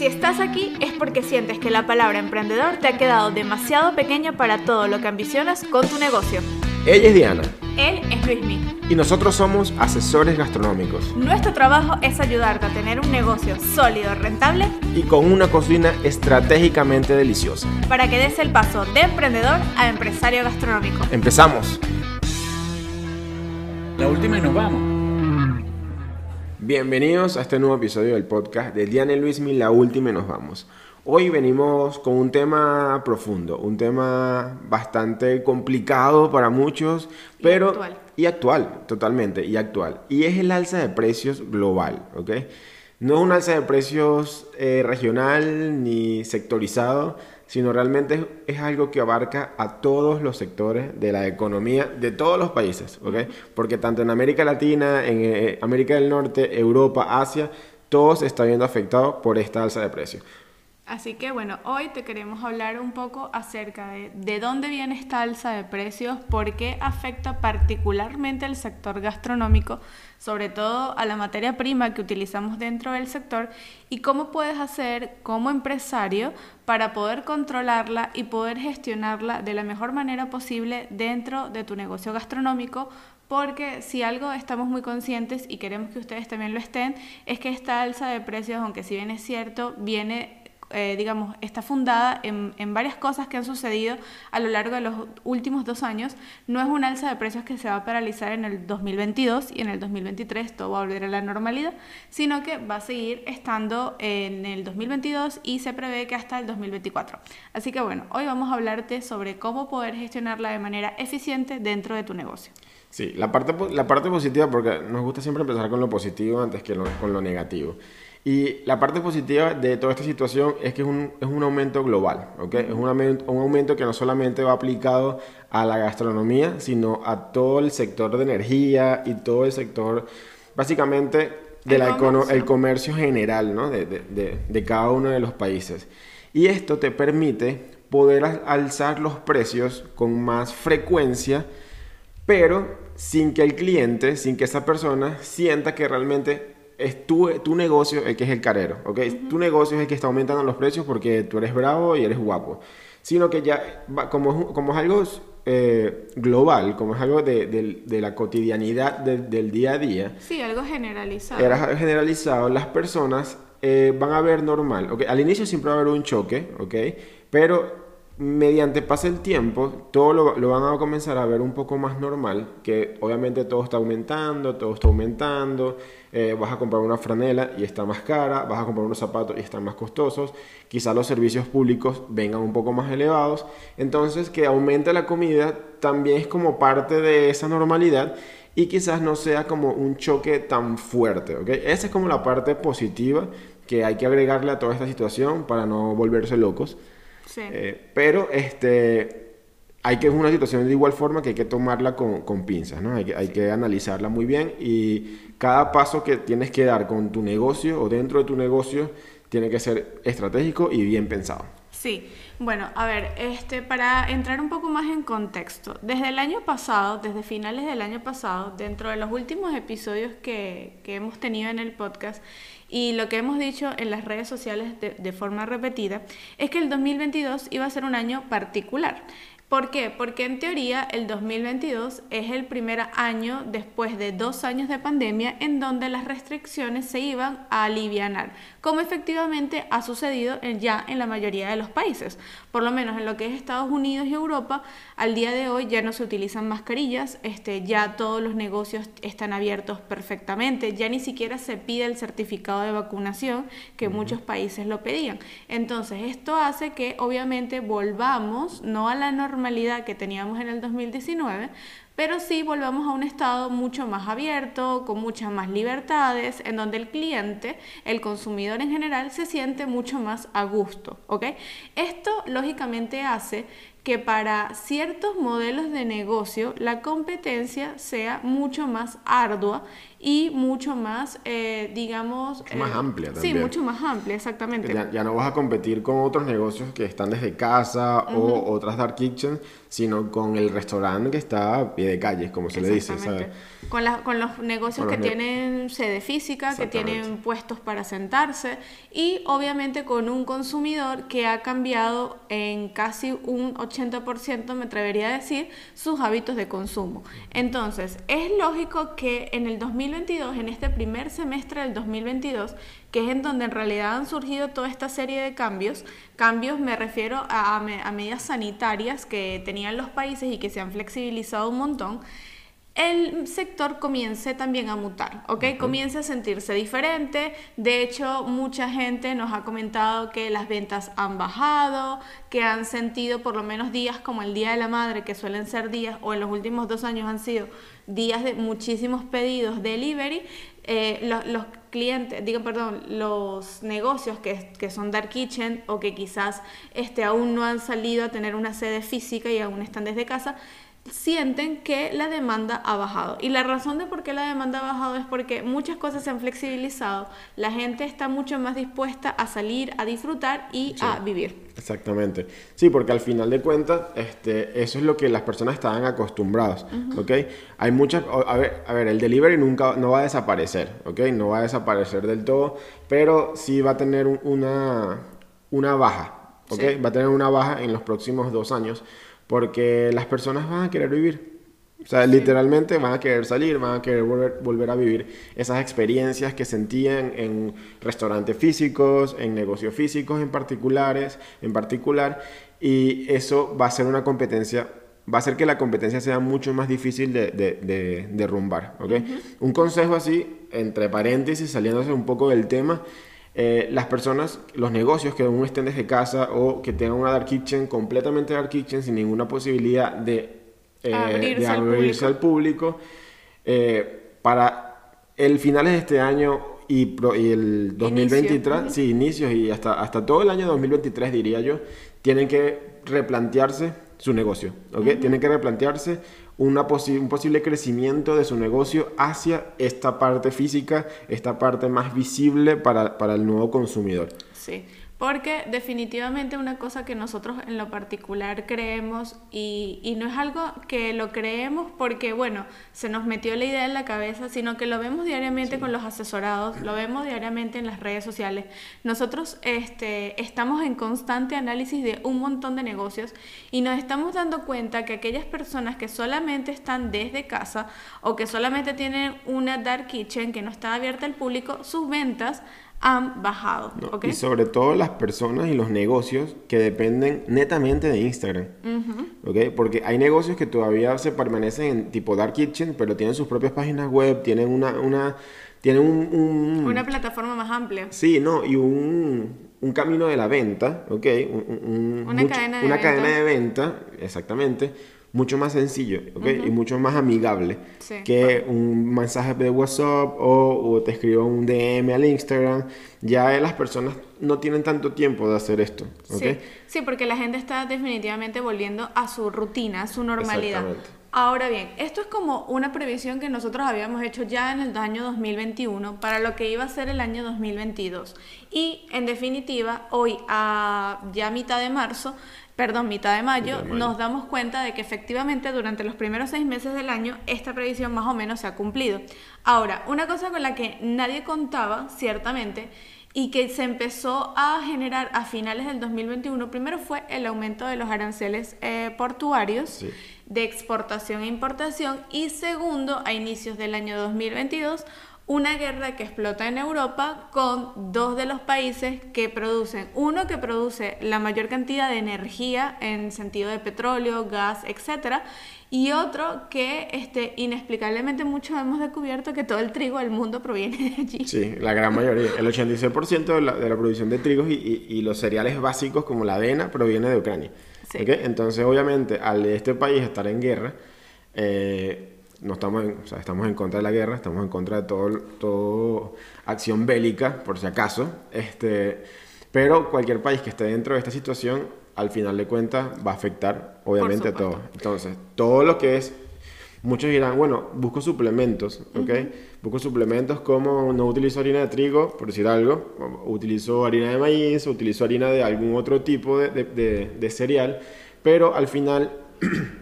Si estás aquí es porque sientes que la palabra emprendedor te ha quedado demasiado pequeña para todo lo que ambicionas con tu negocio. Ella es Diana. Él es Luismi. Y nosotros somos asesores gastronómicos. Nuestro trabajo es ayudarte a tener un negocio sólido, rentable y con una cocina estratégicamente deliciosa. Para que des el paso de emprendedor a empresario gastronómico. Empezamos. La última y nos vamos. Bienvenidos a este nuevo episodio del podcast de Diana y Luismi, La última y nos vamos. Hoy venimos con un tema profundo, un tema bastante complicado para muchos, pero actual. y actual, totalmente, y actual. Y es el alza de precios global, ¿ok? No es un alza de precios eh, regional ni sectorizado, sino realmente es, algo que abarca a todos los sectores de la economía de todos los países, ¿ok? Porque tanto en América Latina, en eh, América del Norte, Europa, Asia, todo se está viendo afectado por esta alza de precios. Así que bueno, hoy te queremos hablar un poco acerca de de dónde viene esta alza de precios, por qué afecta particularmente al sector gastronómico, sobre todo a la materia prima que utilizamos dentro del sector y cómo puedes hacer como empresario para poder controlarla y poder gestionarla de la mejor manera posible dentro de tu negocio gastronómico porque si algo estamos muy conscientes y queremos que ustedes también lo estén, es que esta alza de precios, aunque si bien es cierto, viene eh, digamos, está fundada en, en, varias cosas que han sucedido a lo largo de los últimos dos años. No es una alza de precios que se va a paralizar en el 2022 y en el 2023 todo va a volver a la normalidad, sino que va a seguir estando en el 2022 y se prevé que hasta el 2024. Así que bueno, hoy vamos a hablarte sobre cómo poder gestionarla de manera eficiente dentro de tu negocio. Sí, la parte, la parte positiva, porque nos gusta siempre empezar con lo positivo antes que con lo negativo. Y la parte positiva de toda esta situación es que es un, es un aumento global, ¿ok? Es un aumento, un aumento que no solamente va aplicado a la gastronomía, sino a todo el sector de energía y todo el sector, básicamente, de el, la comercio. el comercio general, ¿no? De, de, de, de cada uno de los países. Y esto te permite poder alzar los precios con más frecuencia, pero sin que el cliente, sin que esa persona sienta que realmente es tu, tu, negocio el que es el carero, ¿ok? Uh -huh. Tu negocio es el que está aumentando los precios porque tú eres bravo y eres guapo. Sino que ya, como, como es algo eh, global, como es algo de, de, de la cotidianidad de, del día a día. Sí, algo generalizado. Era generalizado, las personas eh, van a ver normal, ¿ok? Al inicio siempre va a haber un choque, ¿ok? Pero mediante pase el tiempo, todo lo, lo, van a comenzar a ver un poco más normal, que obviamente todo está aumentando, todo está aumentando, eh, vas a comprar una franela y está más cara, vas a comprar unos zapatos y están más costosos, quizás los servicios públicos vengan un poco más elevados, entonces que aumente la comida también es como parte de esa normalidad y quizás no sea como un choque tan fuerte, ¿ok? Esa es como la parte positiva que hay que agregarle a toda esta situación para no volverse locos. Sí. Eh, pero este, hay que es una situación de igual forma que hay que tomarla con, con pinzas, ¿no? Hay que, hay que analizarla muy bien y cada paso que tienes que dar con tu negocio o dentro de tu negocio tiene que ser estratégico y bien pensado. Sí, bueno, a ver, este, para entrar un poco más en contexto, desde el año pasado, desde finales del año pasado, dentro de los últimos episodios que, que hemos tenido en el podcast y lo que hemos dicho en las redes sociales de, forma repetida, es que el 2022 iba a ser un año particular. ¿Por qué? Porque en teoría el 2022 es el primer año después de dos años de pandemia en donde las restricciones se iban a alivianar, como efectivamente ha sucedido ya en la mayoría de los países. Por lo menos en lo que es Estados Unidos y Europa, al día de hoy ya no se utilizan mascarillas, este, ya todos los negocios están abiertos perfectamente, ya ni siquiera se pide el certificado de vacunación que uh -huh. muchos países lo pedían. Entonces esto hace que obviamente volvamos no a la normalidad, normalidad que teníamos en el 2019, pero sí volvamos a un estado mucho más abierto, con muchas más libertades, en donde el cliente, el consumidor en general, se siente mucho más a gusto. Esto lógicamente hace que para ciertos modelos de negocio la competencia sea mucho más ardua y mucho más, eh, digamos... Mucho más amplia también. Sí, mucho más amplia, exactamente. Ya, ya, no vas a competir con otros negocios que están desde casa uh -huh. o otras dark kitchens, sino con el restaurante que está pie de calle, como se le dice, ¿sabes? Con, con los negocios que tienen sede física, que tienen puestos para sentarse y obviamente con un consumidor que ha cambiado en casi un 80%, me atrevería a decir, sus hábitos de consumo. Entonces, es lógico que en el 2022, en este primer semestre del 2022, que es en donde en realidad han surgido toda esta serie de cambios. Cambios me refiero a, medidas sanitarias que tenían los países y que se han flexibilizado un montón el sector comience también a mutar, ¿ok? Comience a sentirse diferente. De hecho, mucha gente nos ha comentado que las ventas han bajado, que han sentido por lo menos días como el Día de la Madre, que suelen ser días, o en los últimos dos años han sido días de muchísimos pedidos delivery, eh, los, clientes, digo, perdón, los negocios que, que, son Dark Kitchen o que quizás este, aún no han salido a tener una sede física y aún están desde casa, sienten que la demanda ha bajado. Y la razón de por qué la demanda ha bajado es porque muchas cosas se han flexibilizado, la gente está mucho más dispuesta a salir, a disfrutar y a vivir. Exactamente. Sí, porque al final de cuentas, este, eso es lo que las personas estaban acostumbradas, ¿ok? Hay muchas, a ver, a ver, el delivery nunca, no va a desaparecer, ¿ok? No va a desaparecer del todo, pero sí va a tener una, una baja, ¿ok? Va a tener una baja en los próximos dos años porque las personas van a querer vivir. O sea, literalmente van a querer salir, van a querer volver, volver, a vivir esas experiencias que sentían en restaurantes físicos, en negocios físicos en particulares, en particular, y eso va a ser una competencia, va a hacer que la competencia sea mucho más difícil de, de, derrumbar, ¿ok? Un consejo así, entre paréntesis, saliéndose un poco del tema, eh, las personas, los negocios que aún estén desde casa o que tengan una dark kitchen, completamente dark kitchen, sin ninguna posibilidad de, eh, abrirse, al público, eh, para el finales de este año y, y el 2023, sí, inicios y hasta, hasta todo el año 2023 diría yo, tienen que replantearse su negocio, ¿ok? Tienen que replantearse una un posible crecimiento de su negocio hacia esta parte física, esta parte más visible para, para el nuevo consumidor. Sí. Porque definitivamente una cosa que nosotros en lo particular creemos y, y, no es algo que lo creemos porque, bueno, se nos metió la idea en la cabeza, sino que lo vemos diariamente con los asesorados, lo vemos diariamente en las redes sociales. Nosotros este, estamos en constante análisis de un montón de negocios y nos estamos dando cuenta que aquellas personas que solamente están desde casa o que solamente tienen una dark kitchen que no está abierta al público, sus ventas han bajado. Y sobre todo las personas y los negocios que dependen netamente de Instagram. Porque hay negocios que todavía se permanecen en tipo Dark Kitchen, pero tienen sus propias páginas web, tienen una... una tienen un, una plataforma más amplia. Sí, no, y un, un camino de la venta, ¿ok? una cadena de una cadena de venta, exactamente mucho más sencillo y mucho más amigable que un mensaje de WhatsApp o, te escribo un DM al Instagram. Ya las personas no tienen tanto tiempo de hacer esto. Sí. sí, porque la gente está definitivamente volviendo a su rutina, a su normalidad. Ahora bien, esto es como una previsión que nosotros habíamos hecho ya en el año 2021 para lo que iba a ser el año 2022. Y en definitiva, hoy a ya mitad de marzo, perdón, mitad de mayo, nos damos cuenta de que efectivamente durante los primeros seis meses del año esta previsión más o menos se ha cumplido. Ahora, una cosa con la que nadie contaba, ciertamente, y que se empezó a generar a finales del 2021, primero fue el aumento de los aranceles eh, portuarios de exportación e importación y segundo, a inicios del año 2022, una guerra que explota en Europa con dos de los países que producen, uno que produce la mayor cantidad de energía en sentido de petróleo, gas, etcétera, y otro que este, inexplicablemente muchos hemos descubierto que todo el trigo del mundo proviene de allí. Sí, la gran mayoría, el 86% de la, de la, producción de trigo y, y, los cereales básicos como la avena proviene de Ucrania. Sí. Entonces, obviamente, al este país estar en guerra, eh, no estamos en, o sea, estamos en contra de la guerra, estamos en contra de todo, todo acción bélica, por si acaso. Este, pero cualquier país que esté dentro de esta situación, al final de cuentas, va a afectar, obviamente, a todos. Entonces, todo lo que es. Muchos dirán, bueno, busco suplementos, ¿ok? Busco suplementos como no utilizo harina de trigo, por decir algo, utilizo harina de maíz, utilizo harina de algún otro tipo de, de, de cereal, pero al final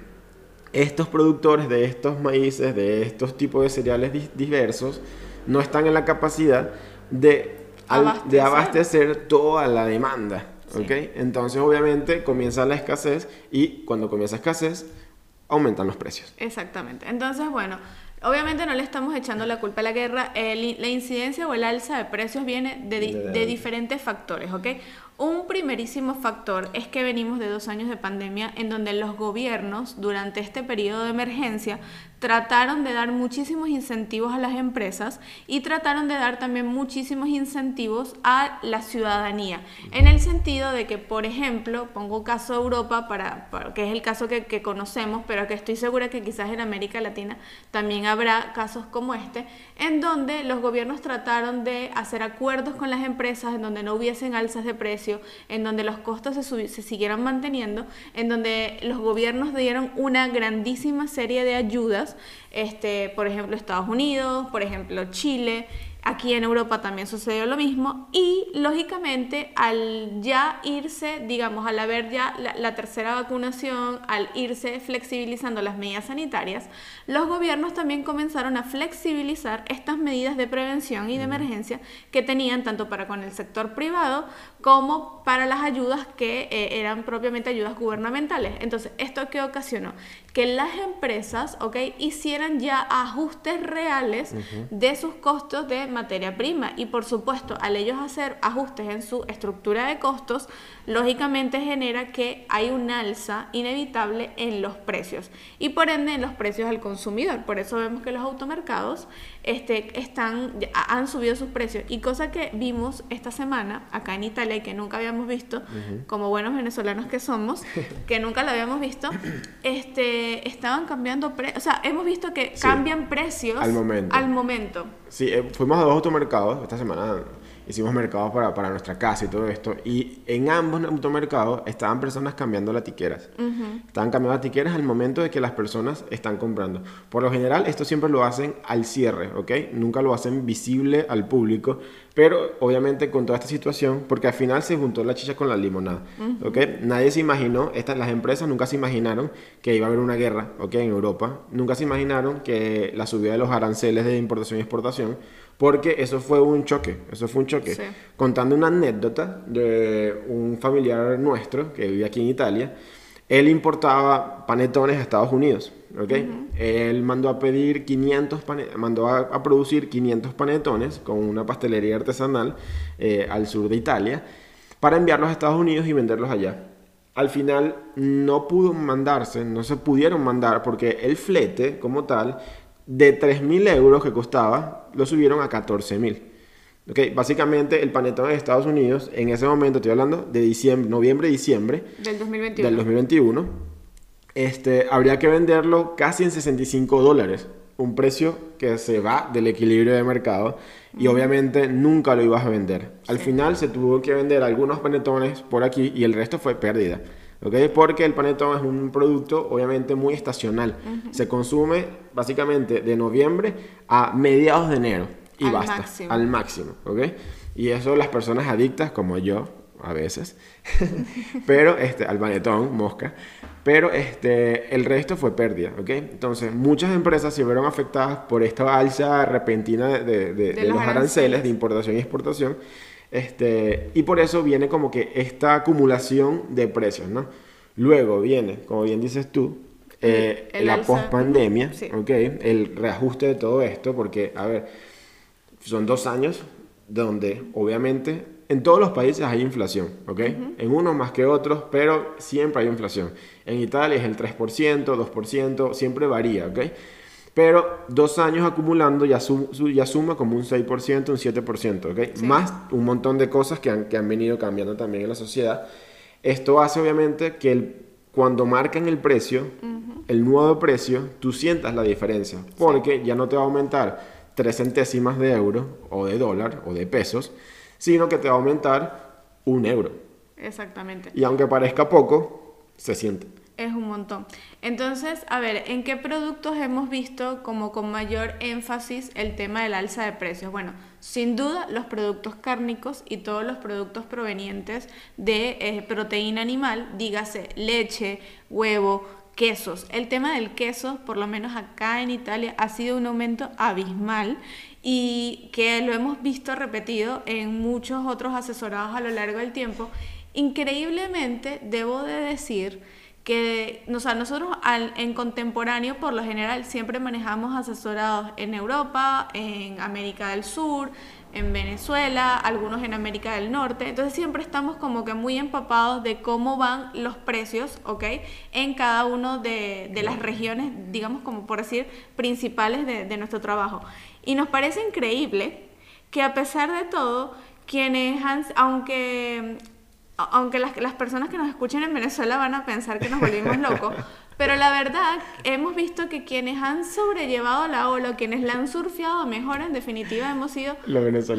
estos productores de estos maíces, de estos tipos de cereales diversos, no están en la capacidad de, abastecer, de abastecer toda la demanda. Entonces, obviamente, comienza la escasez y cuando comienza escasez, aumentan los precios. Exactamente. Entonces, bueno, obviamente no le estamos echando la culpa a la guerra. la incidencia o el alza de precios viene de, de diferentes factores, ¿ok? Un primerísimo factor es que venimos de dos años de pandemia en donde los gobiernos durante este periodo de emergencia trataron de dar muchísimos incentivos a las empresas y trataron de dar también muchísimos incentivos a la ciudadanía. En el sentido de que, por ejemplo, pongo caso Europa, para, que es el caso que, que, conocemos, pero que estoy segura que quizás en América Latina también habrá casos como este, en donde los gobiernos trataron de hacer acuerdos con las empresas, en donde no hubiesen alzas de en donde los costos se, se siguieran manteniendo, en donde los gobiernos dieron una grandísima serie de ayudas este, por ejemplo Estados Unidos, por ejemplo Chile, Aquí en Europa también sucedió lo mismo y lógicamente al ya irse, digamos, al haber ya la, tercera vacunación, al irse flexibilizando las medidas sanitarias, los gobiernos también comenzaron a flexibilizar estas medidas de prevención y de emergencia que tenían tanto para con el sector privado como para las ayudas que eh, eran propiamente ayudas gubernamentales. Entonces, ¿esto qué ocasionó? Que las empresas, ¿ok? Hicieran ya ajustes reales de sus costos de materia prima y por supuesto al ellos hacer ajustes en su estructura de costos, lógicamente genera que hay un alza inevitable en los precios y por ende en los precios al consumidor. Por eso vemos que los automercados este, están, han subido sus precios y cosa que vimos esta semana acá en Italia y que nunca habíamos visto, como buenos venezolanos que somos, que nunca lo habíamos visto, este, estaban cambiando precios, o sea, hemos visto que cambian precios al momento. Al momento. Sí, eh, fuimos a dos automercados esta semana hicimos mercados para, para, nuestra casa y todo esto. Y en ambos automercados estaban personas cambiando las tiqueras. Estaban cambiando las tiqueras al momento de que las personas están comprando. Por lo general, esto siempre lo hacen al cierre, ¿ok? Nunca lo hacen visible al público. Pero obviamente con toda esta situación, porque al final se juntó la chicha con la limonada, ¿ok? Nadie se imaginó, estas, las empresas nunca se imaginaron que iba a haber una guerra, ¿ok? En Europa. Nunca se imaginaron que la subida de los aranceles de importación y exportación porque eso fue un choque, eso fue un choque. Contando una anécdota de un familiar nuestro que vive aquí en Italia, él importaba panetones a Estados Unidos, ¿ok? Él mandó a pedir 500 mandó a, producir 500 panetones con una pastelería artesanal eh, al sur de Italia para enviarlos a Estados Unidos y venderlos allá. Al final no pudo mandarse, no se pudieron mandar porque el flete como tal de 3.000 euros que costaba, lo subieron a 14.000. Okay, básicamente el panetón de Estados Unidos, en ese momento estoy hablando de diciembre, noviembre, diciembre del 2021, del 2021 este, habría que venderlo casi en 65 dólares, un precio que se va del equilibrio de mercado y obviamente nunca lo ibas a vender. Al final se tuvo que vender algunos panetones por aquí y el resto fue pérdida. ¿okay? Porque el panetón es un producto obviamente muy estacional. Se consume básicamente de noviembre a mediados de enero y al basta, máximo. al máximo, ¿ok? Y eso las personas adictas como yo, a veces, pero este, al panetón, mosca, pero este, el resto fue pérdida, ¿ok? Entonces, muchas empresas se vieron afectadas por esta alza repentina de, de, los aranceles de importación y exportación este, y por eso viene como que esta acumulación de precios, ¿no? Luego viene, como bien dices tú, eh, la post-pandemia, El reajuste de todo esto, porque, a ver, son dos años donde obviamente en todos los países hay inflación, ¿ok? En unos más que otros, pero siempre hay inflación. En Italia es el 3%, 2%, siempre varía, ¿ok? Pero dos años acumulando ya, ya suma como un 6%, un 7%, ¿ok? Más un montón de cosas que han, que han venido cambiando también en la sociedad. Esto hace obviamente que el, cuando marcan el precio, el nuevo precio, tú sientas la diferencia. Porque ya no te va a aumentar 3 centésimas de euro o de dólar o de pesos, sino que te va a aumentar un euro. Exactamente. Y aunque parezca poco, se siente. Es un montón. Entonces, a ver, ¿en qué productos hemos visto como con mayor énfasis el tema del alza de precios? Bueno, sin duda los productos cárnicos y todos los productos provenientes de eh, proteína animal, dígase leche, huevo, quesos. El tema del queso, por lo menos acá en Italia, ha sido un aumento abismal y que lo hemos visto repetido en muchos otros asesorados a lo largo del tiempo. Increíblemente, debo de decir que o sea, nosotros en contemporáneo por lo general siempre manejamos asesorados en Europa, en América del Sur, en Venezuela, algunos en América del Norte. Entonces siempre estamos como que muy empapados de cómo van los precios, ¿ok? En cada uno de, de las regiones, digamos como por decir, principales de, de nuestro trabajo. Y nos parece increíble que a pesar de todo, quienes han, aunque aunque las, las, personas que nos escuchen en Venezuela van a pensar que nos volvimos locos, pero la verdad hemos visto que quienes han sobrellevado la ola, quienes la han surfeado mejor, en definitiva hemos sido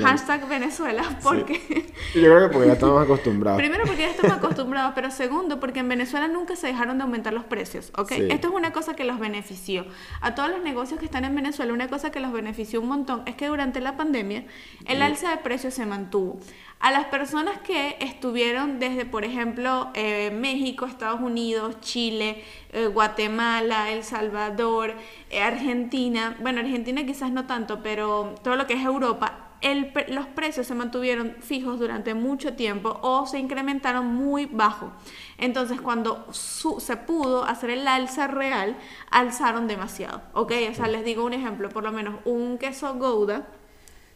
hashtag Venezuela, porque... Yo creo que porque ya estamos acostumbrados. Primero porque ya estamos acostumbrados, pero segundo porque en Venezuela nunca se dejaron de aumentar los precios, ¿ok? Esto es una cosa que los benefició. A todos los negocios que están en Venezuela, una cosa que los benefició un montón es que durante la pandemia el alza de precios se mantuvo. A las personas que estuvieron desde, por ejemplo, eh, México, Estados Unidos, Chile, eh, Guatemala, El Salvador, eh, Argentina, bueno, Argentina quizás no tanto, pero todo lo que es Europa, el, los precios se mantuvieron fijos durante mucho tiempo o se incrementaron muy bajo. Entonces, cuando se pudo hacer el alza real, alzaron demasiado. ¿Ok? O sea, les digo un ejemplo, por lo menos un queso Gouda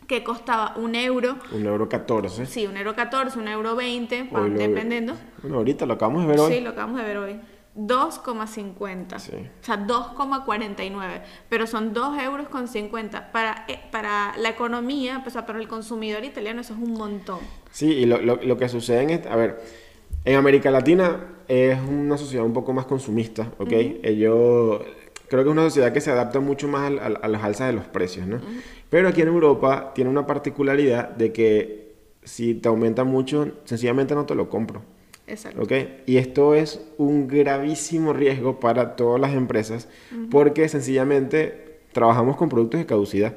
que costaba un euro. Un euro 14. Sí, un euro 14, un euro 20, dependiendo. Bueno, ahorita lo acabamos de ver hoy. Sí, lo acabamos de ver hoy. 2,50. Sí. O sea, 2,49. Pero son 2 euros con 50. Para, eh, para la economía, pues, para el consumidor italiano, eso es un montón. Sí, y lo, lo, lo que sucede en... Este, a ver, en América Latina es una sociedad un poco más consumista, ¿ok? Ellos creo que es una sociedad que se adapta mucho más a, a, las alzas de los precios, ¿no? Pero aquí en Europa tiene una particularidad de que si te aumenta mucho, sencillamente no te lo compro. Exacto. ¿Okay? Y esto es un gravísimo riesgo para todas las empresas porque sencillamente trabajamos con productos de caducidad.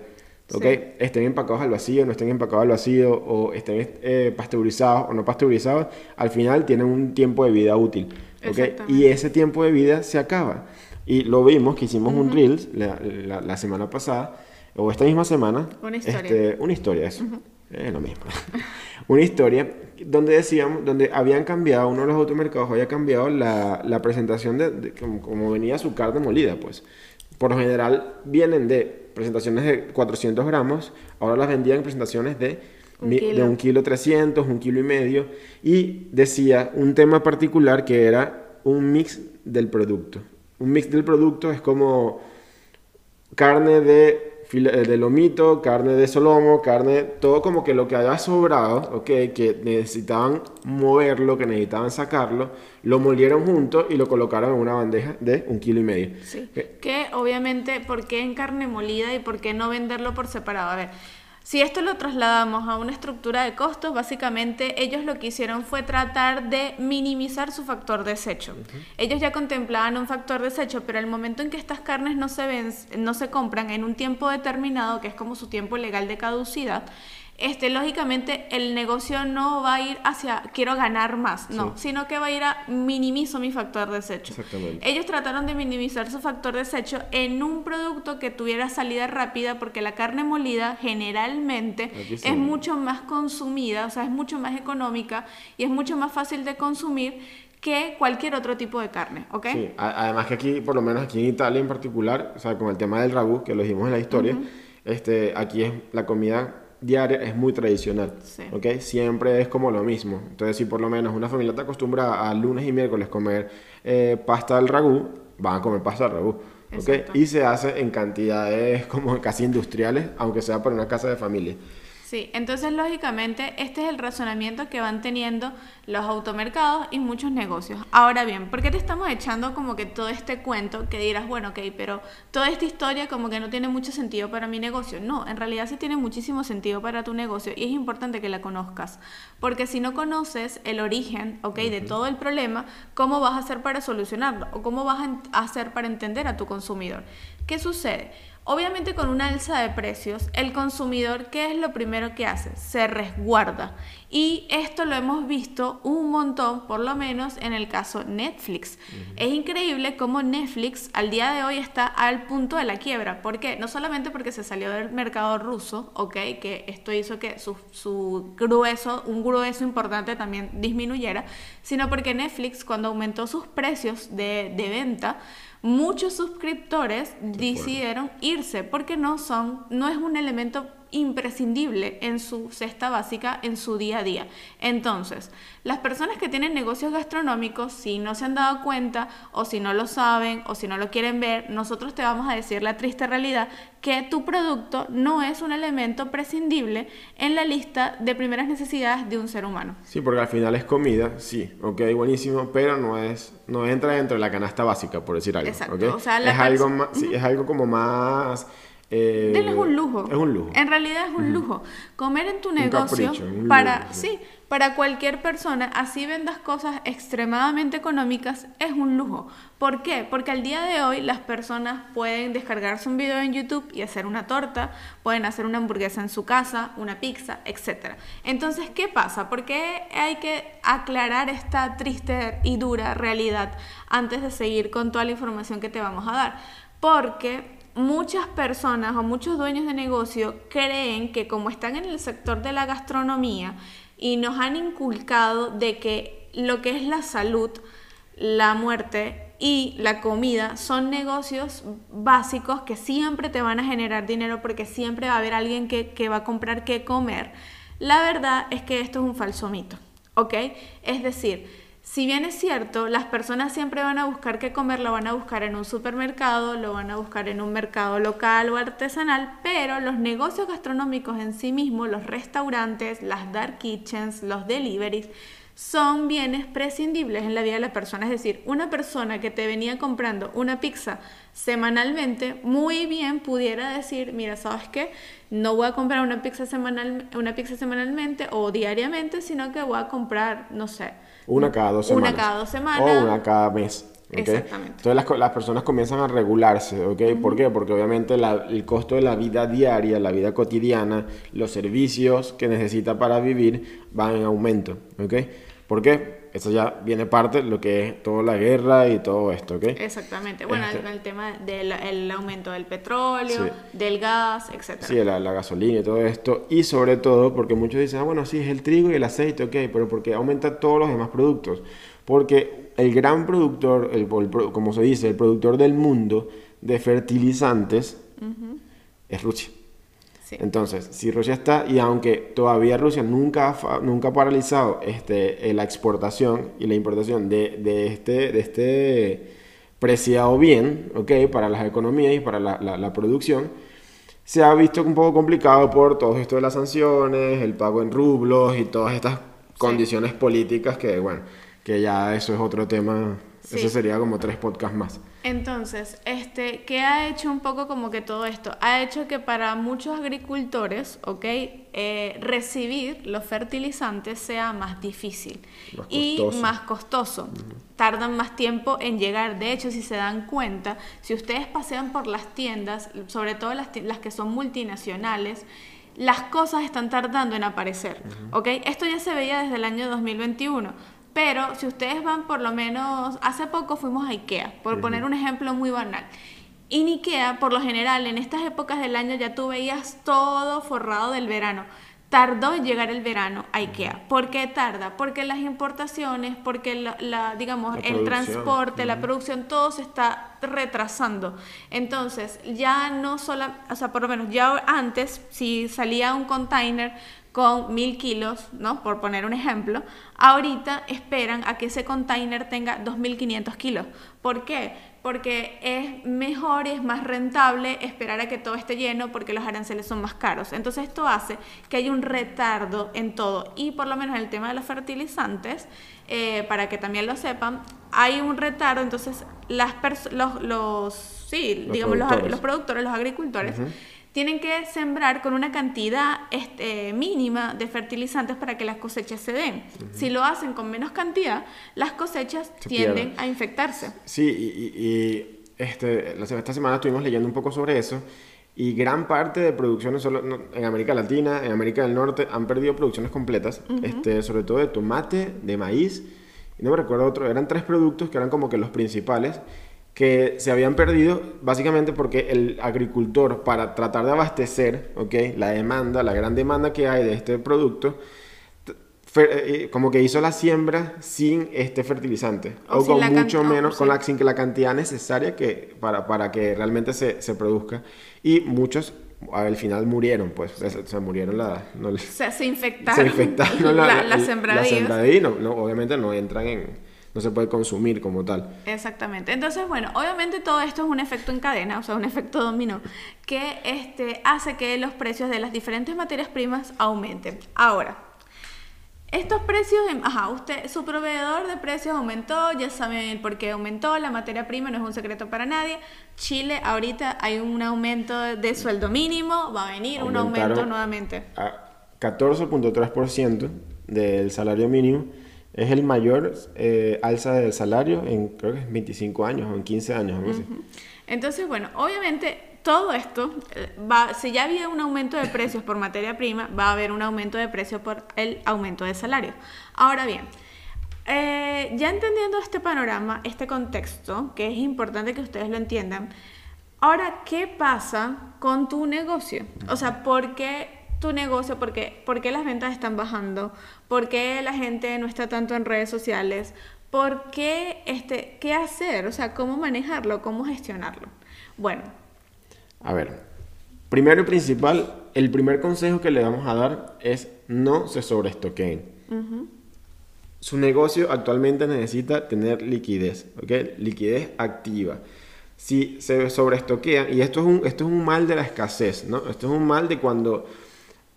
¿okay? Sí. Estén empacados al vacío, no estén empacados al vacío, o estén eh, pasteurizados o no pasteurizados, al final tienen un tiempo de vida útil. ¿okay? Y ese tiempo de vida se acaba. Y lo vimos que hicimos un Reels la, la, la semana pasada o esta misma semana. Una historia. Este, una historia, eso. Uh -huh. Es lo mismo. una historia donde decíamos, donde habían cambiado, uno de los automercados había cambiado la, la presentación de, de como, como, venía su carne molida, pues. Por lo general vienen de presentaciones de 400 gramos, ahora las vendían en presentaciones de un mi, kilo. de un kilo 300, un kilo y medio, y decía un tema particular que era un mix del producto. Un mix del producto es como carne de de lomito, carne de solomo, carne, todo como que lo que haya sobrado, ok, que necesitaban moverlo, que necesitaban sacarlo, lo molieron juntos y lo colocaron en una bandeja de un kilo y medio. Sí. ¿Qué? Que obviamente, ¿por qué en carne molida y por qué no venderlo por separado? A ver, si esto lo trasladamos a una estructura de costos, básicamente ellos lo que hicieron fue tratar de minimizar su factor desecho. Uh -huh. Ellos ya contemplaban un factor desecho, pero el momento en que estas carnes no se, ven, no se compran en un tiempo determinado, que es como su tiempo legal de caducidad, este, lógicamente el negocio no va a ir hacia quiero ganar más, no, sí. sino que va a ir a minimizo mi factor de desecho. Ellos trataron de minimizar su factor de desecho en un producto que tuviera salida rápida porque la carne molida generalmente es mucho más consumida, o sea, es mucho más económica y es mucho más fácil de consumir que cualquier otro tipo de carne, ¿ok? Sí, además que aquí, por lo menos aquí en Italia en particular, o sea, con el tema del ragú, que lo dijimos en la historia, uh -huh. este, aquí es la comida diaria es muy tradicional, sí. ¿ok? Siempre es como lo mismo. Entonces, si por lo menos una familia te acostumbra a lunes y miércoles comer eh, pasta al ragú, van a comer pasta al ragú, ¿ok? Y se hace en cantidades como casi industriales, aunque sea para una casa de familia. Sí, entonces lógicamente este es el razonamiento que van teniendo los automercados y muchos negocios. Ahora bien, ¿por qué te estamos echando como que todo este cuento que dirás, bueno, ok, pero toda esta historia como que no tiene mucho sentido para mi negocio? No, en realidad sí tiene muchísimo sentido para tu negocio y es importante que la conozcas, porque si no conoces el origen, ok, uh -huh. de todo el problema, ¿cómo vas a hacer para solucionarlo? ¿O cómo vas a hacer para entender a tu consumidor? ¿Qué sucede? Obviamente con una alza de precios, el consumidor, ¿qué es lo primero que hace? Se resguarda. Y esto lo hemos visto un montón, por lo menos en el caso Netflix. Es increíble cómo Netflix al día de hoy está al punto de la quiebra. ¿Por qué? No solamente porque se salió del mercado ruso, ¿ok? Que esto hizo que su, su grueso, un grueso importante también disminuyera, sino porque Netflix cuando aumentó sus precios de, de venta, muchos suscriptores decidieron irse porque no son, no es un elemento imprescindible en su cesta básica, en su día a día. Entonces, las personas que tienen negocios gastronómicos, si no se han dado cuenta o si no lo saben o si no lo quieren ver, nosotros te vamos a decir la triste realidad que tu producto no es un elemento prescindible en la lista de primeras necesidades de un ser humano. Sí, porque al final es comida, sí, ok, buenísimo, pero no es, no entra dentro de la canasta básica, por decir algo. Exacto. O sea, es, algo más, sí, es algo como más eh, es un lujo. Es un lujo. En realidad es un lujo. Comer en tu negocio para sí. para cualquier persona, así vendas cosas extremadamente económicas, es un lujo. ¿Por qué? Porque al día de hoy las personas pueden descargarse un video en YouTube y hacer una torta, pueden hacer una hamburguesa en su casa, una pizza, etc. Entonces, ¿qué pasa? ¿Por qué hay que aclarar esta triste y dura realidad antes de seguir con toda la información que te vamos a dar? Porque muchas personas o muchos dueños de negocio creen que como están en el sector de la gastronomía y nos han inculcado de que lo que es la salud, la muerte y la comida son negocios básicos que siempre te van a generar dinero porque siempre va a haber alguien que, que va a comprar qué comer. La verdad es que esto es un falso mito, ¿ok? Es decir, si bien es cierto, las personas siempre van a buscar qué comer, lo van a buscar en un supermercado, lo van a buscar en un mercado local o artesanal, pero los negocios gastronómicos en sí mismos, los restaurantes, las dark kitchens, los deliveries, son bienes prescindibles en la vida de la persona. Es decir, una persona que te venía comprando una pizza semanalmente, muy bien pudiera decir, mira, ¿sabes qué? No voy a comprar una pizza, semanal, una pizza semanalmente o diariamente, sino que voy a comprar, no sé, una cada dos semanas. Una cada dos semanas. O una cada mes. Exactamente. Entonces las, las, personas comienzan a regularse, ¿ok? ¿Por qué? Porque obviamente el costo de la vida diaria, la vida cotidiana, los servicios que necesita para vivir van en aumento, ¿ok? ¿Por qué? Eso ya viene parte de lo que es toda la guerra y todo esto, ¿ok? Exactamente. Bueno, este el, tema del aumento del petróleo, del gas, etc. Sí, la, la, gasolina y todo esto. Y sobre todo porque muchos dicen, ah, bueno, sí, es el trigo y el aceite, ok, pero porque aumenta todos los demás productos. Porque el gran productor, el, como se dice, el productor del mundo de fertilizantes es Rusia. Entonces, si Rusia está, y aunque todavía Rusia nunca ha, nunca ha paralizado este, eh, la exportación y la importación de, de, este, de este preciado bien, ¿ok? Para las economías y para la, la, producción, se ha visto un poco complicado por todo esto de las sanciones, el pago en rublos y todas estas condiciones políticas que, bueno, que ya eso es otro tema, eso sería como tres podcasts más. Entonces, este, ¿qué ha hecho un poco como que todo esto? Ha hecho que para muchos agricultores, ¿ok? Eh, recibir los fertilizantes sea más difícil y más costoso. Tardan más tiempo en llegar. De hecho, si se dan cuenta, si ustedes pasean por las tiendas, sobre todo las, las que son multinacionales, las cosas están tardando en aparecer, ¿ok? Esto ya se veía desde el año 2021 pero si ustedes van por lo menos, hace poco fuimos a Ikea, por poner un ejemplo muy banal. Y en Ikea, por lo general, en estas épocas del año ya tú veías todo forrado del verano. Tardó en llegar el verano a IKEA. ¿Por qué tarda? Porque las importaciones, porque la, digamos, el transporte, la producción, todo se está retrasando. Entonces, ya no solo, o sea, por lo menos ya antes, si salía un container con mil kilos, ¿no? Por poner un ejemplo, ahorita esperan a que ese container tenga 2.500 kilos. ¿Por qué? Porque es mejor y es más rentable esperar a que todo esté lleno porque los aranceles son más caros. Entonces esto hace que haya un retardo en todo. Y por lo menos en el tema de los fertilizantes, eh, para que también lo sepan, hay un retardo. Entonces las los, los, sí, digamos, productores. Los, productores, los agricultores, tienen que sembrar con una cantidad este, mínima de fertilizantes para que las cosechas se den. Si lo hacen con menos cantidad, las cosechas tienden a infectarse. Sí, y, este, esta semana estuvimos leyendo un poco sobre eso Y gran parte de producciones solo en América Latina, en América del Norte, han perdido producciones completas, este, sobre todo de tomate, de maíz, y no me recuerdo otro, eran tres productos que eran como que los principales, que se habían perdido básicamente porque el agricultor, para tratar de abastecer ¿okay? la demanda, la gran demanda que hay de este producto, eh, como que hizo la siembra sin este fertilizante o, con mucho menos, con la, sin que la cantidad necesaria que, para, para que realmente se, se produzca. Y muchos al final murieron, pues, se, murieron la... No, se, se, infectaron. Se infectaron la, la, no, obviamente no entran en... No se puede consumir como tal. Exactamente. Entonces, bueno, obviamente todo esto es un efecto en cadena, o sea, un efecto dominó, que este, hace que los precios de las diferentes materias primas aumenten. Ahora, estos precios, ajá, usted, su proveedor de precios aumentó, ya saben el por qué aumentó, la materia prima no es un secreto para nadie. Chile ahorita hay un aumento de sueldo mínimo, va a venir un aumento nuevamente. A 14.3% del salario mínimo es el mayor eh, alza del salario en creo que es 25 años o en 15 años. Entonces, bueno, obviamente todo esto, eh, va, si ya había un aumento de precios por materia prima, va a haber un aumento de precios por el aumento de salario. Ahora bien, eh, ya entendiendo este panorama, este contexto, que es importante que ustedes lo entiendan, ahora, ¿qué pasa con tu negocio? O sea, ¿por qué tu negocio, por qué, por qué las ventas están bajando? ¿Por qué la gente no está tanto en redes sociales? ¿Por qué, este, qué hacer? O sea, ¿cómo manejarlo? ¿Cómo gestionarlo? Bueno, a ver, primero y principal, el primer consejo que le vamos a dar es no se sobreestoqueen. Su negocio actualmente necesita tener liquidez, ¿ok? Liquidez activa. Si se sobreestoquean, y esto es, un, esto es un mal de la escasez, ¿no? Esto es un mal de cuando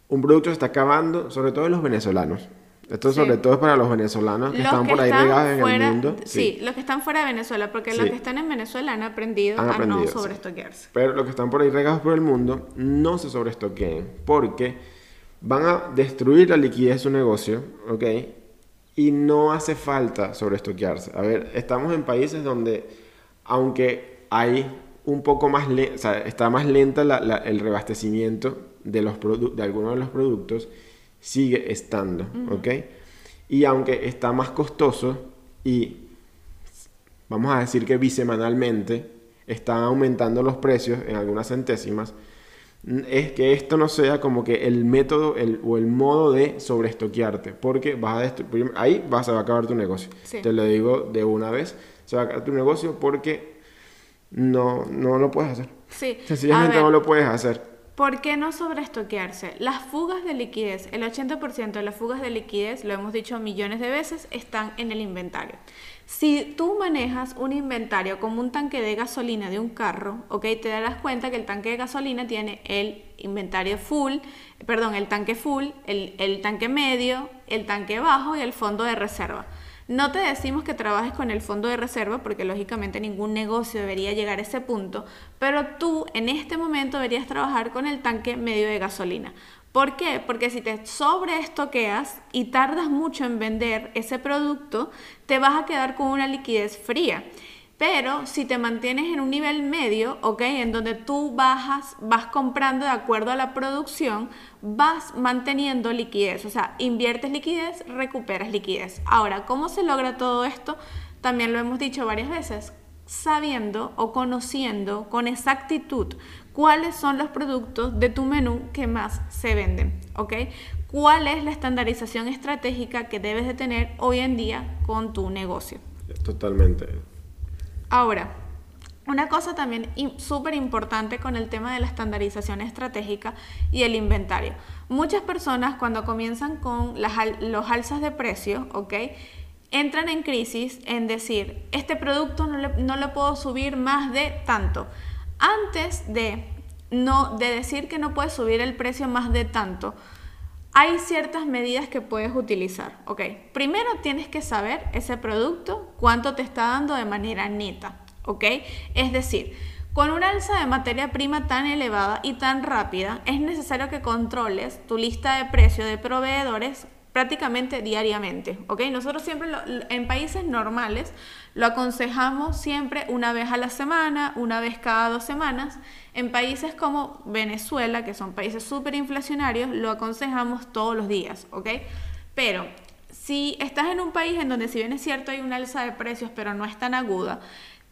un producto se está acabando, sobre todo en los venezolanos. Esto sobre todo es para los venezolanos que están por ahí regados en el mundo. Sí. los que están fuera de Venezuela, porque los que están en Venezuela han aprendido, a no sobreestoquearse. Pero los que están por ahí regados por el mundo no se sobreestoqueen, porque van a destruir la liquidez de su negocio, ¿ok? Y no hace falta sobreestoquearse. A ver, estamos en países donde, aunque hay un poco más, o sea, está más lenta el reabastecimiento de, los de algunos de los productos, sigue estando, ¿ok? Y aunque está más costoso y vamos a decir que bisemanalmente están aumentando los precios en algunas centésimas, es que esto no sea como que el método o el modo de sobreestoquearte, porque vas a ahí vas a acabar tu negocio. Te lo digo de una vez, se va a acabar tu negocio porque no, no lo puedes hacer. Sí. Sencillamente no lo puedes hacer. ¿Por qué no sobreestoquearse? Las fugas de liquidez, el 80% de las fugas de liquidez, lo hemos dicho millones de veces, están en el inventario. Si tú manejas un inventario como un tanque de gasolina de un carro, ¿ok? Te darás cuenta que el tanque de gasolina tiene el inventario full, perdón, el tanque full, el, el tanque medio, el tanque bajo y el fondo de reserva. No te decimos que trabajes con el fondo de reserva porque lógicamente ningún negocio debería llegar a ese punto, pero tú en este momento deberías trabajar con el tanque medio de gasolina. ¿Por qué? Porque si te sobreestoqueas y tardas mucho en vender ese producto, te vas a quedar con una liquidez fría. Pero si te mantienes en un nivel medio, ¿ok? En donde tú bajas, vas comprando de acuerdo a la producción, vas manteniendo liquidez. O sea, inviertes liquidez, recuperas liquidez. Ahora, ¿cómo se logra todo esto? También lo hemos dicho varias veces. Sabiendo o conociendo con exactitud cuáles son los productos de tu menú que más se venden, ¿ok? ¿Cuál es la estandarización estratégica que debes de tener hoy en día con tu negocio? Totalmente. Ahora, una cosa también súper importante con el tema de la estandarización estratégica y el inventario. Muchas personas cuando comienzan con las, los alzas de precio, ¿ok? Entran en crisis en decir, este producto no le, no le puedo subir más de tanto. Antes de, no, de decir que no puedes subir el precio más de tanto, hay ciertas medidas que puedes utilizar. Ok, primero tienes que saber ese producto, cuánto te está dando de manera neta. Ok, es decir, con una alza de materia prima tan elevada y tan rápida, es necesario que controles tu lista de precios de proveedores prácticamente diariamente, ¿ok? Nosotros siempre en países normales lo aconsejamos siempre una vez a la semana, una vez cada dos semanas. En países como Venezuela, que son países súper inflacionarios, lo aconsejamos todos los días, ¿ok? Pero si estás en un país en donde si bien es cierto hay un alza de precios, pero no es tan aguda,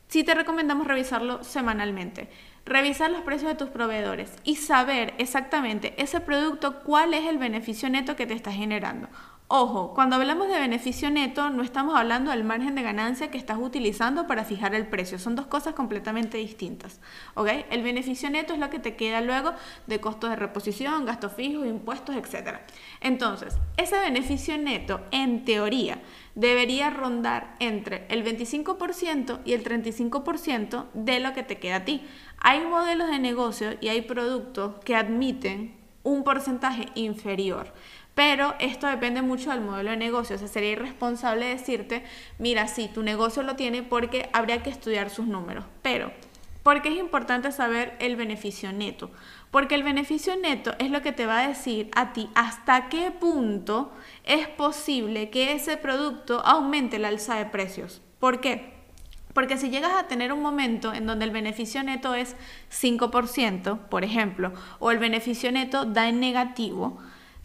sí te recomendamos revisarlo semanalmente. Revisar los precios de tus proveedores y saber exactamente ese producto cuál es el beneficio neto que te está generando. Ojo, cuando hablamos de beneficio neto no estamos hablando del margen de ganancia que estás utilizando para fijar el precio, son dos cosas completamente distintas. ¿ok? El beneficio neto es lo que te queda luego de costos de reposición, gastos fijos, impuestos, etc. Entonces, ese beneficio neto, en teoría, debería rondar entre el 25% y el 35% de lo que te queda a ti. Hay modelos de negocio y hay productos que admiten un porcentaje inferior. Pero esto depende mucho del modelo de negocio. O sea, sería irresponsable decirte, mira, sí, tu negocio lo tiene porque habría que estudiar sus números. Pero, ¿por qué es importante saber el beneficio neto? Porque el beneficio neto es lo que te va a decir a ti hasta qué punto es posible que ese producto aumente el alza de precios. ¿Por qué? Porque si llegas a tener un momento en donde el beneficio neto es 5%, por ejemplo, o el beneficio neto da en negativo,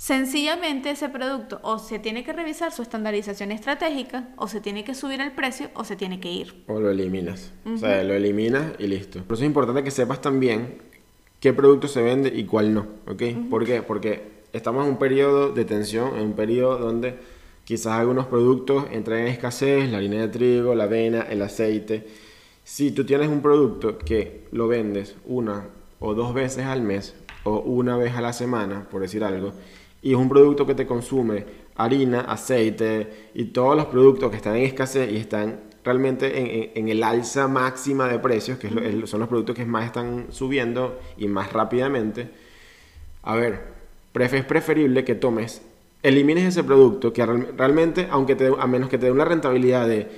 Sencillamente ese producto o se tiene que revisar su estandarización estratégica, o se tiene que subir el precio, o se tiene que ir. O lo eliminas. O sea, lo eliminas y listo. Por eso es importante que sepas también qué producto se vende y cuál no. ¿Ok? ¿Por qué? Porque estamos en un periodo de tensión, en un periodo donde quizás algunos productos entran en escasez, la harina de trigo, la avena, el aceite. Si tú tienes un producto que lo vendes una o dos veces al mes o una vez a la semana, por decir algo, y es un producto que te consume harina, aceite y todos los productos que están en escasez y están realmente en, el alza máxima de precios, que son los productos que más están subiendo y más rápidamente, a ver, es preferible que tomes, elimines ese producto que realmente, aunque te, a menos que te dé una rentabilidad de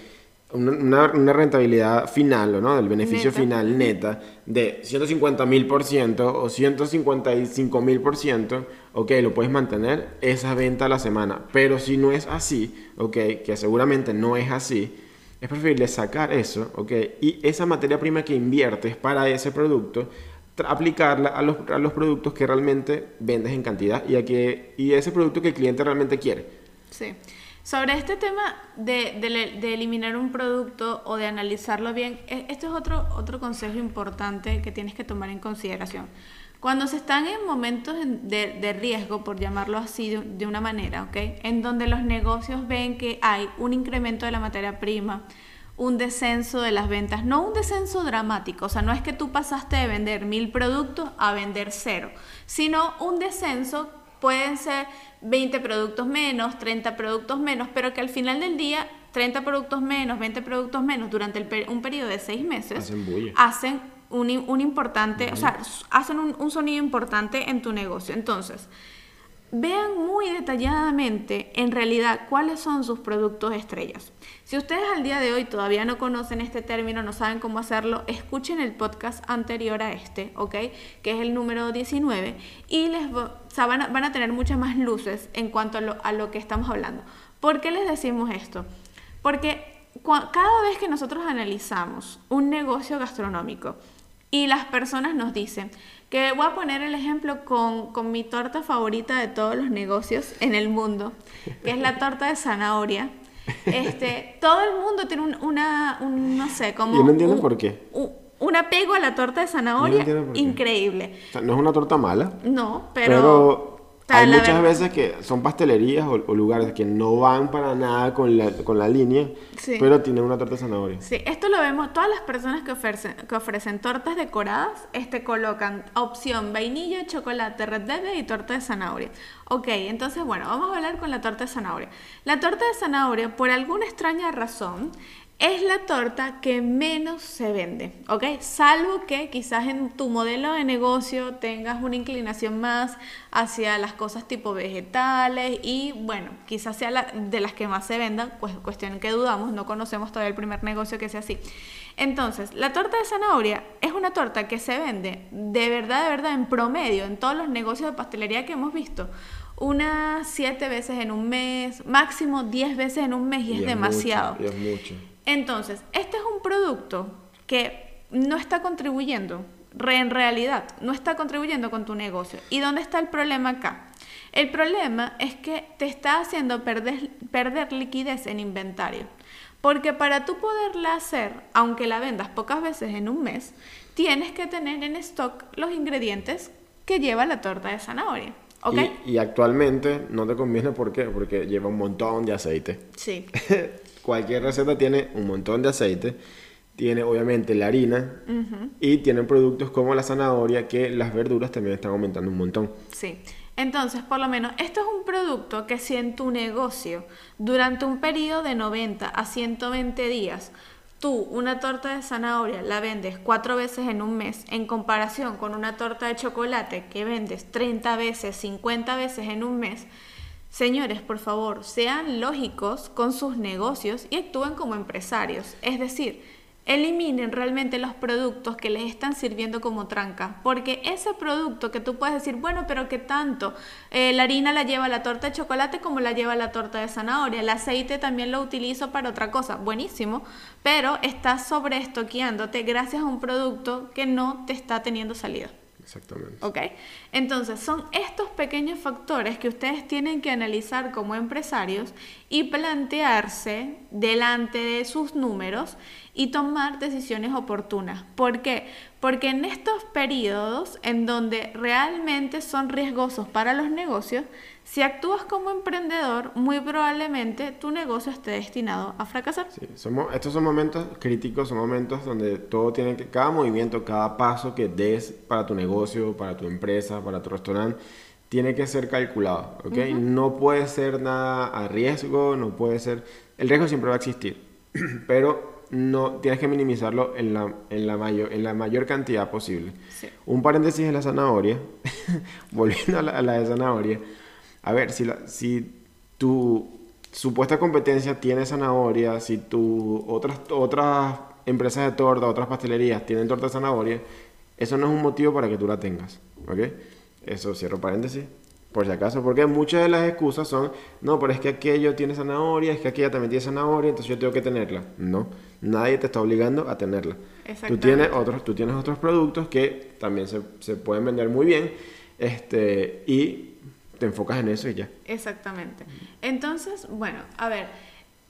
una, una, rentabilidad final, ¿no? Del beneficio final neta de 150 mil por ciento o 155 mil por ciento, ok, lo puedes mantener esa venta a la semana. Pero si no es así, ok, que seguramente no es así, es preferible sacar eso, ok, y esa materia prima que inviertes para ese producto, aplicarla a los, a los productos que realmente vendes en cantidad y, a que, y ese producto que el cliente realmente quiere. Sí. Sobre este tema de, eliminar un producto o de analizarlo bien, e, esto es otro, otro consejo importante que tienes que tomar en consideración. Cuando se están en momentos de, riesgo, por llamarlo así de, una manera, ¿ok? En donde los negocios ven que hay un incremento de la materia prima, un descenso de las ventas, no un descenso dramático, o sea, no es que tú pasaste de vender mil productos a vender cero, sino un descenso pueden ser 20 productos menos, 30 productos menos, pero que al final del día 30 productos menos, 20 productos menos durante un periodo de 6 meses hacen, un, importante, o sea, hacen un, un sonido importante en tu negocio. Entonces, vean muy detalladamente en realidad cuáles son sus productos estrellas. Si ustedes al día de hoy todavía no conocen este término, no saben cómo hacerlo, escuchen el podcast anterior a este, ¿ok? Que es el número 19 y les van, a, tener muchas más luces en cuanto a lo, a lo que estamos hablando. ¿Por qué les decimos esto? Porque cada vez que nosotros analizamos un negocio gastronómico y las personas nos dicen, que voy a poner el ejemplo con, con, mi torta favorita de todos los negocios en el mundo, que es la torta de zanahoria. Este, todo el mundo tiene una, un, no sé, como... Yo no entiendo por qué. Un, apego a la torta de zanahoria increíble. O sea, no es una torta mala. No, pero hay muchas veces que son pastelerías o, lugares que no van para nada con la, con la línea, pero tienen una torta de zanahoria. Sí, esto lo vemos, todas las personas que ofrecen, que ofrecen tortas decoradas, este, colocan opción vainilla, chocolate, red velvet y torta de zanahoria. Ok, entonces bueno, vamos a hablar con la torta de zanahoria. La torta de zanahoria, por alguna extraña razón, es la torta que menos se vende, ¿ok? Salvo que quizás en tu modelo de negocio tengas una inclinación más hacia las cosas tipo vegetales y bueno, quizás sea la, de las que más se vendan, pues cuestión que dudamos, no conocemos todavía el primer negocio que sea así. Entonces, la torta de zanahoria es una torta que se vende de verdad, de verdad, en promedio, en todos los negocios de pastelería que hemos visto, unas siete veces en un mes, máximo 10 veces en un mes y, es, demasiado. y es mucho. Entonces, este es un producto que no está contribuyendo, en realidad, no está contribuyendo con tu negocio. ¿Y dónde está el problema acá? El problema es que te está haciendo perder, perder liquidez en inventario. Porque para tú poderla hacer, aunque la vendas pocas veces en un mes, tienes que tener en stock los ingredientes que lleva la torta de zanahoria. Y, y, actualmente no te conviene, ¿por qué? Porque lleva un montón de aceite. Sí. Cualquier receta tiene un montón de aceite. Tiene obviamente la harina y tienen productos como la zanahoria que las verduras también están aumentando un montón. Sí. Entonces, por lo menos, esto es un producto que si en tu negocio, durante un periodo de 90 a 120 días, tú una torta de zanahoria la vendes cuatro veces en un mes, en comparación con una torta de chocolate que vendes 30 veces, 50 veces en un mes, señores, por favor, sean lógicos con sus negocios y actúen como empresarios. Es decir, eliminen realmente los productos que les están sirviendo como tranca, porque ese producto que tú puedes decir, bueno, pero que tanto, eh, la harina la lleva la torta de chocolate como la lleva la torta de zanahoria, el aceite también lo utilizo para otra cosa, buenísimo, pero estás sobreestoqueándote gracias a un producto que no te está teniendo salida. Exactamente. ¿Ok? Entonces, son estos pequeños factores que ustedes tienen que analizar como empresarios y plantearse delante de sus números y tomar decisiones oportunas. ¿Por qué? Porque en estos periodos en donde realmente son riesgosos para los negocios, si actúas como emprendedor, muy probablemente tu negocio esté destinado a fracasar. Sí, somos, estos son momentos críticos, son momentos donde todo tiene que, cada movimiento, cada paso que des para tu negocio, para tu empresa, para tu restaurante, tiene que ser calculado, ¿ok? No puede ser nada a riesgo, no puede ser, el riesgo siempre va a existir, pero no tienes que minimizarlo en la, en la, mayor, en la mayor cantidad posible. Un paréntesis en la zanahoria, volviendo a la, a la, de zanahoria, a ver, si, la, si tu supuesta competencia tiene zanahoria, si tu otras, otras empresas de torta, otras pastelerías tienen torta de zanahoria, eso no es un motivo para que tú la tengas, ¿ok? Eso cierro paréntesis por si acaso, porque muchas de las excusas son, no, pero es que aquello tiene zanahoria, es que aquella también tiene zanahoria, entonces yo tengo que tenerla. No, nadie te está obligando a tenerla. Tú tienes otros, tú tienes otros productos que también se, se, pueden vender muy bien este, y te enfocas en eso y ya. Exactamente. Entonces, bueno, a ver,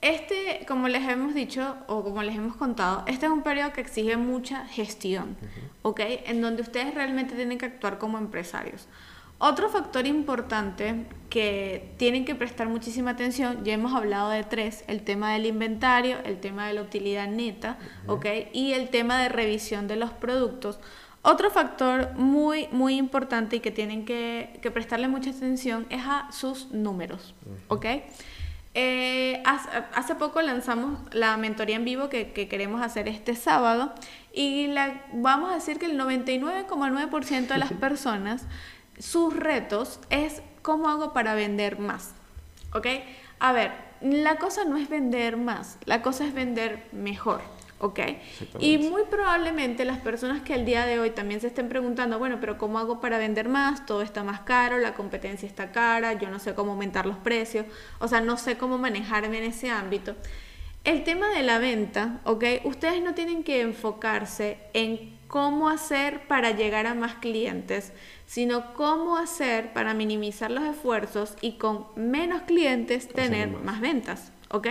este, como les hemos dicho o como les hemos contado, este es un periodo que exige mucha gestión, ¿ok? En donde ustedes realmente tienen que actuar como empresarios. Otro factor importante que tienen que prestar muchísima atención, ya hemos hablado de tres, el tema del inventario, el tema de la utilidad neta, ¿ok? Y el tema de revisión de los productos. Otro factor muy, muy importante y que tienen que, que prestarle mucha atención es a sus números, ¿ok? Eh, hace, poco lanzamos la mentoría en vivo que, que queremos hacer este sábado y la, vamos a decir que el 99,9% de las personas sus retos es cómo hago para vender más. ¿Ok? A ver, la cosa no es vender más, la cosa es vender mejor. ¿Ok? Y muy probablemente las personas que el día de hoy también se estén preguntando, bueno, pero ¿cómo hago para vender más? Todo está más caro, la competencia está cara, yo no sé cómo aumentar los precios, o sea, no sé cómo manejarme en ese ámbito. El tema de la venta, ¿ok? Ustedes no tienen que enfocarse en cómo hacer para llegar a más clientes, sino cómo hacer para minimizar los esfuerzos y con menos clientes tener más. ventas. ¿Ok?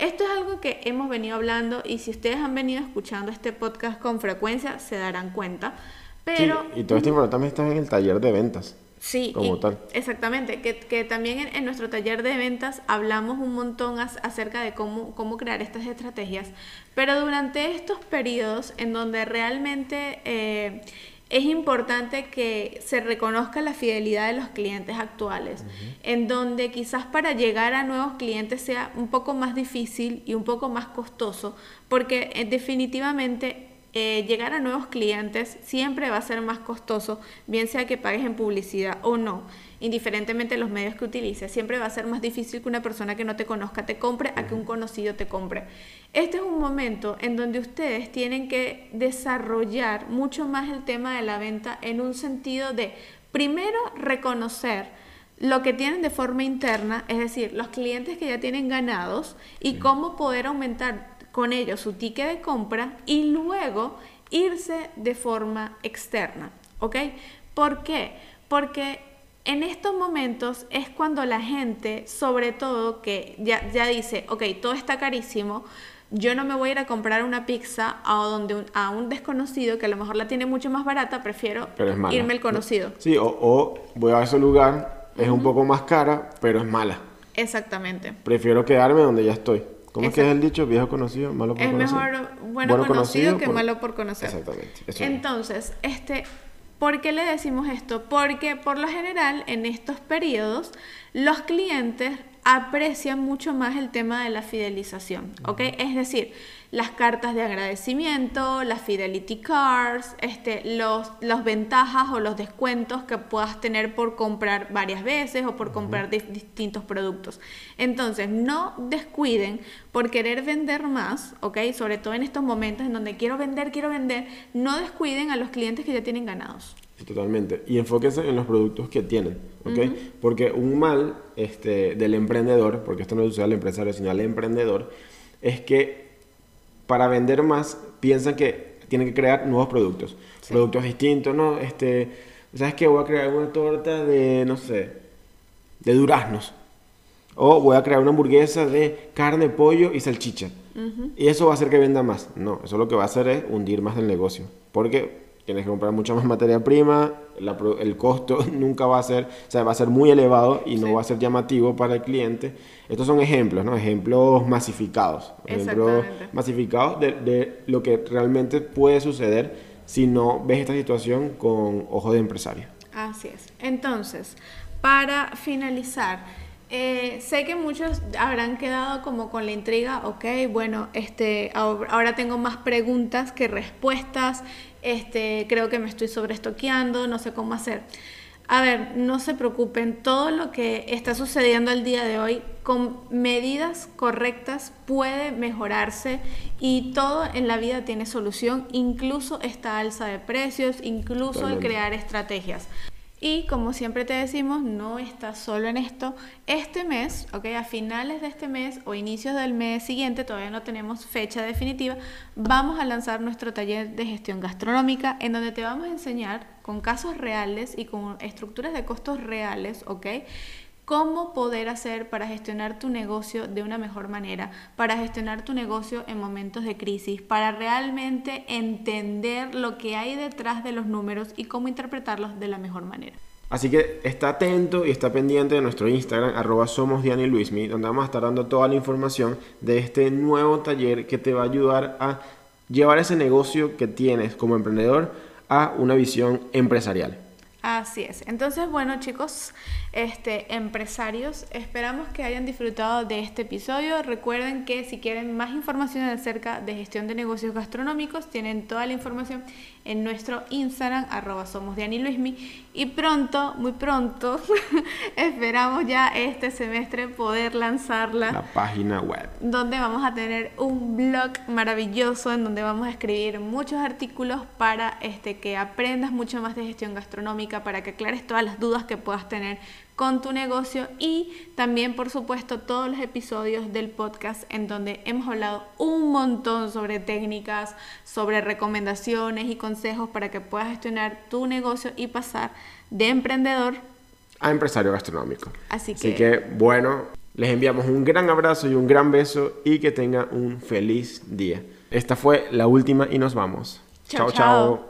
Esto es algo que hemos venido hablando y si ustedes han venido escuchando este podcast con frecuencia se darán cuenta. Pero, y todo esto también está en el taller de ventas. Sí, como tal. exactamente, que, que también en, nuestro taller de ventas hablamos un montón acerca de cómo, cómo crear estas estrategias, pero durante estos periodos en donde realmente eh, es importante que se reconozca la fidelidad de los clientes actuales, en donde quizás para llegar a nuevos clientes sea un poco más difícil y un poco más costoso, porque eh, definitivamente eh, llegar a nuevos clientes siempre va a ser más costoso, bien sea que pagues en publicidad o no, indiferentemente de los medios que utilices, siempre va a ser más difícil que una persona que no te conozca te compre a que un conocido te compre. Este es un momento en donde ustedes tienen que desarrollar mucho más el tema de la venta en un sentido de, primero, reconocer lo que tienen de forma interna, es decir, los clientes que ya tienen ganados y cómo poder aumentar con ellos su ticket de compra y luego irse de forma externa, ¿ok? ¿Por qué? Porque en estos momentos es cuando la gente, sobre todo que ya, ya dice, ok, todo está carísimo, yo no me voy a ir a comprar una pizza a, donde a un desconocido que a lo mejor la tiene mucho más barata, prefiero irme al conocido. Sí, o, voy a ese lugar, es un poco más cara, pero es mala. Exactamente. Prefiero quedarme donde ya estoy. ¿Cómo es que es el dicho? Viejo conocido, malo por conocer. Es mejor bueno, conocido, que malo por conocer. Exactamente. Entonces, este, ¿por qué le decimos esto? Porque por lo general en estos periodos los clientes aprecian mucho más el tema de la fidelización, ¿ok? Es decir, las cartas de agradecimiento, las fidelity cards, este, los, los ventajas o los descuentos que puedas tener por comprar varias veces o por comprar distintos productos. Entonces, no descuiden por querer vender más, ¿ok? Sobre todo en estos momentos en donde quiero vender, quiero vender, no descuiden a los clientes que ya tienen ganados. Totalmente. Y enfóquense en los productos que tienen, ¿ok? Porque un mal este, del emprendedor, porque esto no sucede al empresario, sino al emprendedor, es que para vender más piensan que tienen que crear nuevos productos, productos distintos, ¿no? Este, ¿sabes qué? Voy a crear una torta de, no sé, de duraznos. O voy a crear una hamburguesa de carne, pollo y salchicha. Y eso va a hacer que venda más. No, eso lo que va a hacer es hundir más el negocio. Porque tienes que comprar mucha más materia prima, el costo nunca va a ser, o sea, va a ser muy elevado y no va a ser llamativo para el cliente. Estos son ejemplos, ¿no? Ejemplos masificados. Ejemplos masificados de, de, lo que realmente puede suceder si no ves esta situación con ojos de empresario. Así es. Entonces, para finalizar, eh, sé que muchos habrán quedado como con la intriga, ok, bueno, este, ahora tengo más preguntas que respuestas, este, creo que me estoy sobreestoqueando, no sé cómo hacer. A ver, no se preocupen, todo lo que está sucediendo al día de hoy con medidas correctas puede mejorarse y todo en la vida tiene solución, incluso esta alza de precios, incluso el crear estrategias. Y como siempre te decimos, no estás solo en esto. Este mes, ok, a finales de este mes o inicios del mes siguiente, todavía no tenemos fecha definitiva, vamos a lanzar nuestro taller de gestión gastronómica en donde te vamos a enseñar con casos reales y con estructuras de costos reales, ok, cómo poder hacer para gestionar tu negocio de una mejor manera, para gestionar tu negocio en momentos de crisis, para realmente entender lo que hay detrás de los números y cómo interpretarlos de la mejor manera. Así que está atento y está pendiente de nuestro Instagram, arroba somos Diana Luismi, donde vamos a estar dando toda la información de este nuevo taller que te va a ayudar a llevar ese negocio que tienes como emprendedor a una visión empresarial. Así es. Entonces, bueno, chicos, este, empresarios, esperamos que hayan disfrutado de este episodio. Recuerden que si quieren más información acerca de gestión de negocios gastronómicos, tienen toda la información en nuestro Instagram, arroba somos Luismi. Y pronto, muy pronto, esperamos ya este semestre poder lanzarla. La página web. Donde vamos a tener un blog maravilloso en donde vamos a escribir muchos artículos para este, que aprendas mucho más de gestión gastronómica, para que aclares todas las dudas que puedas tener con tu negocio y también por supuesto todos los episodios del podcast en donde hemos hablado un montón sobre técnicas, sobre recomendaciones y consejos para que puedas gestionar tu negocio y pasar de emprendedor a empresario gastronómico. Así que, Así que bueno, les enviamos un gran abrazo y un gran beso y que tengan un feliz día. Esta fue la última y nos vamos. chao. chao.